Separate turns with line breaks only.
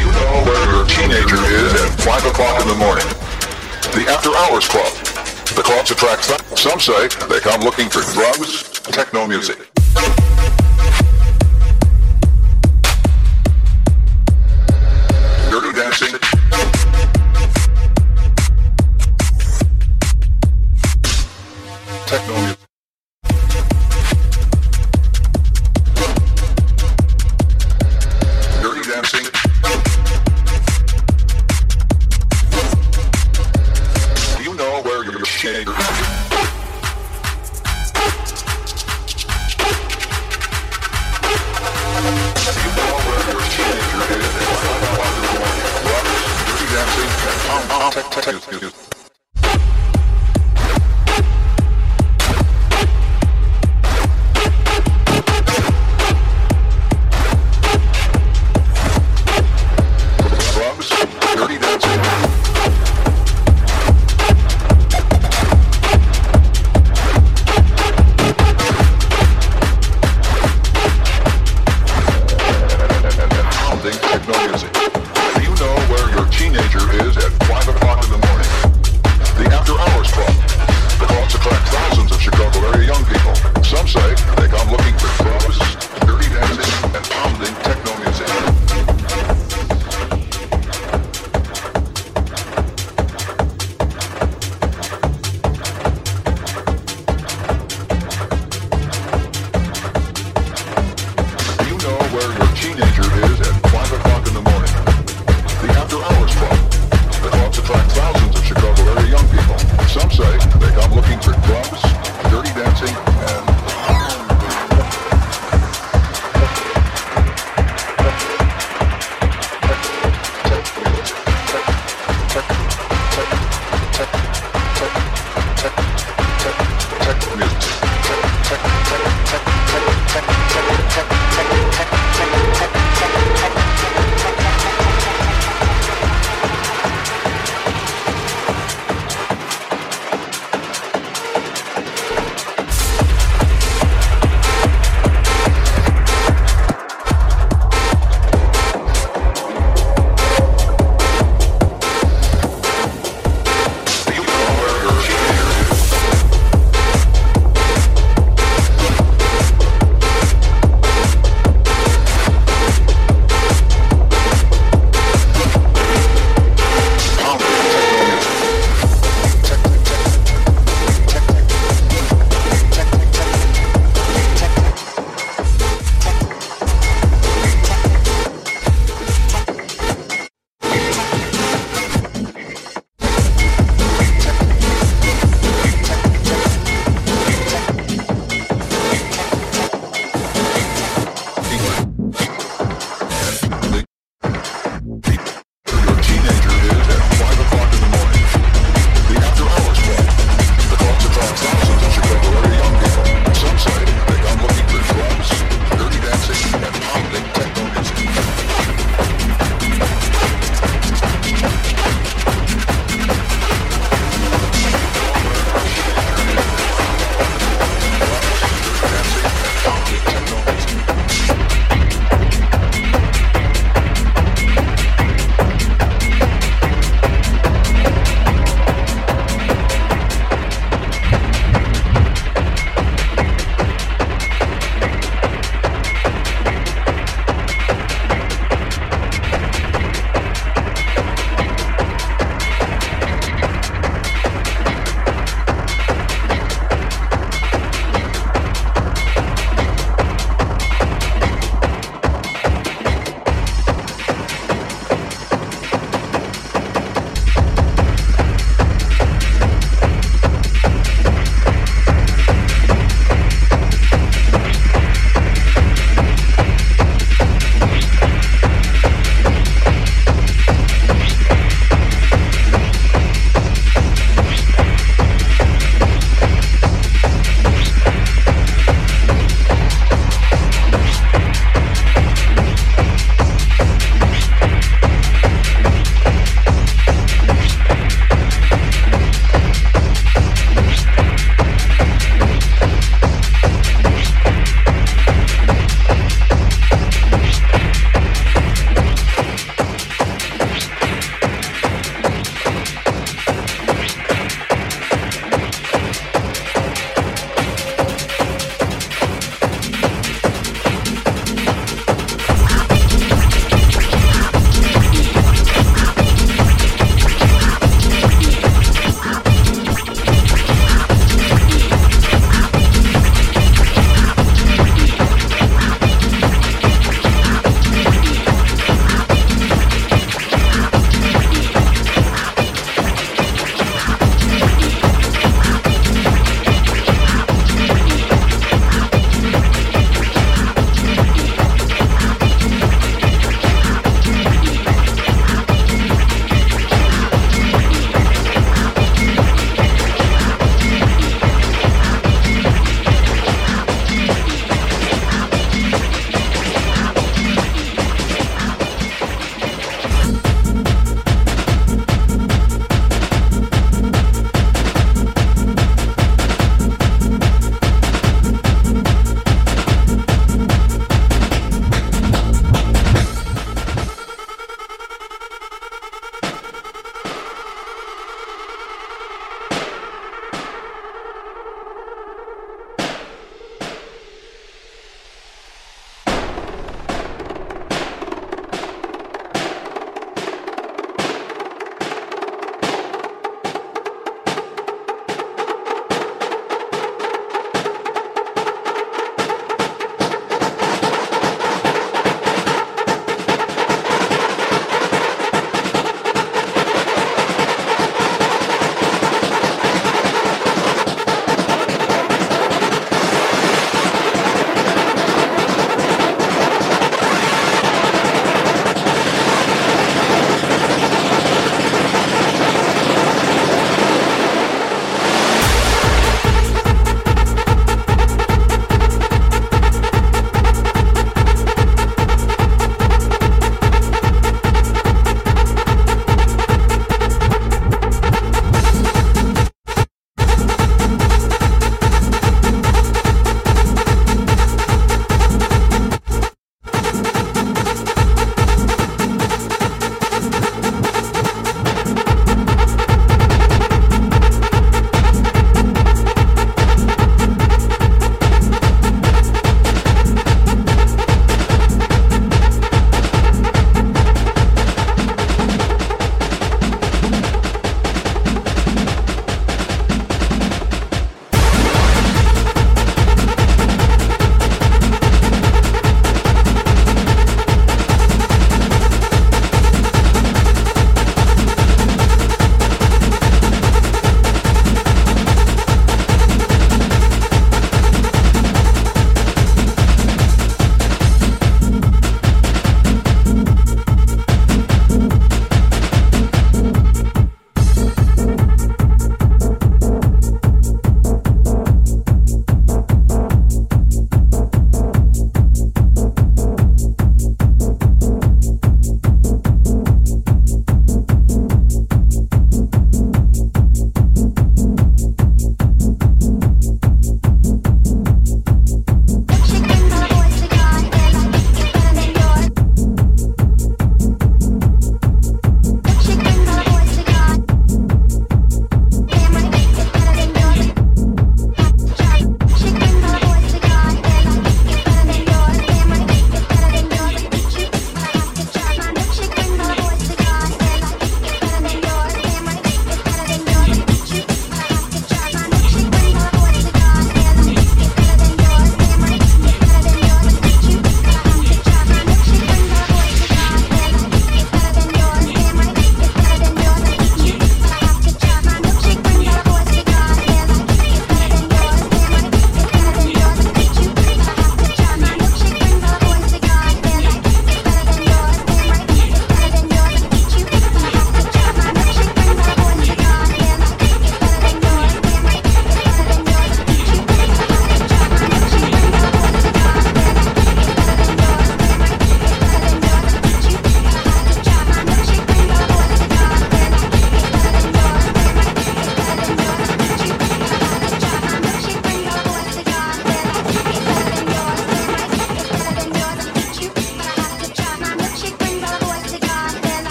You know where teenager is at 5 o'clock in the morning. The After Hours Club. The clubs attract. Some say they come looking for drugs, techno music. Dirty dancing. Techno music.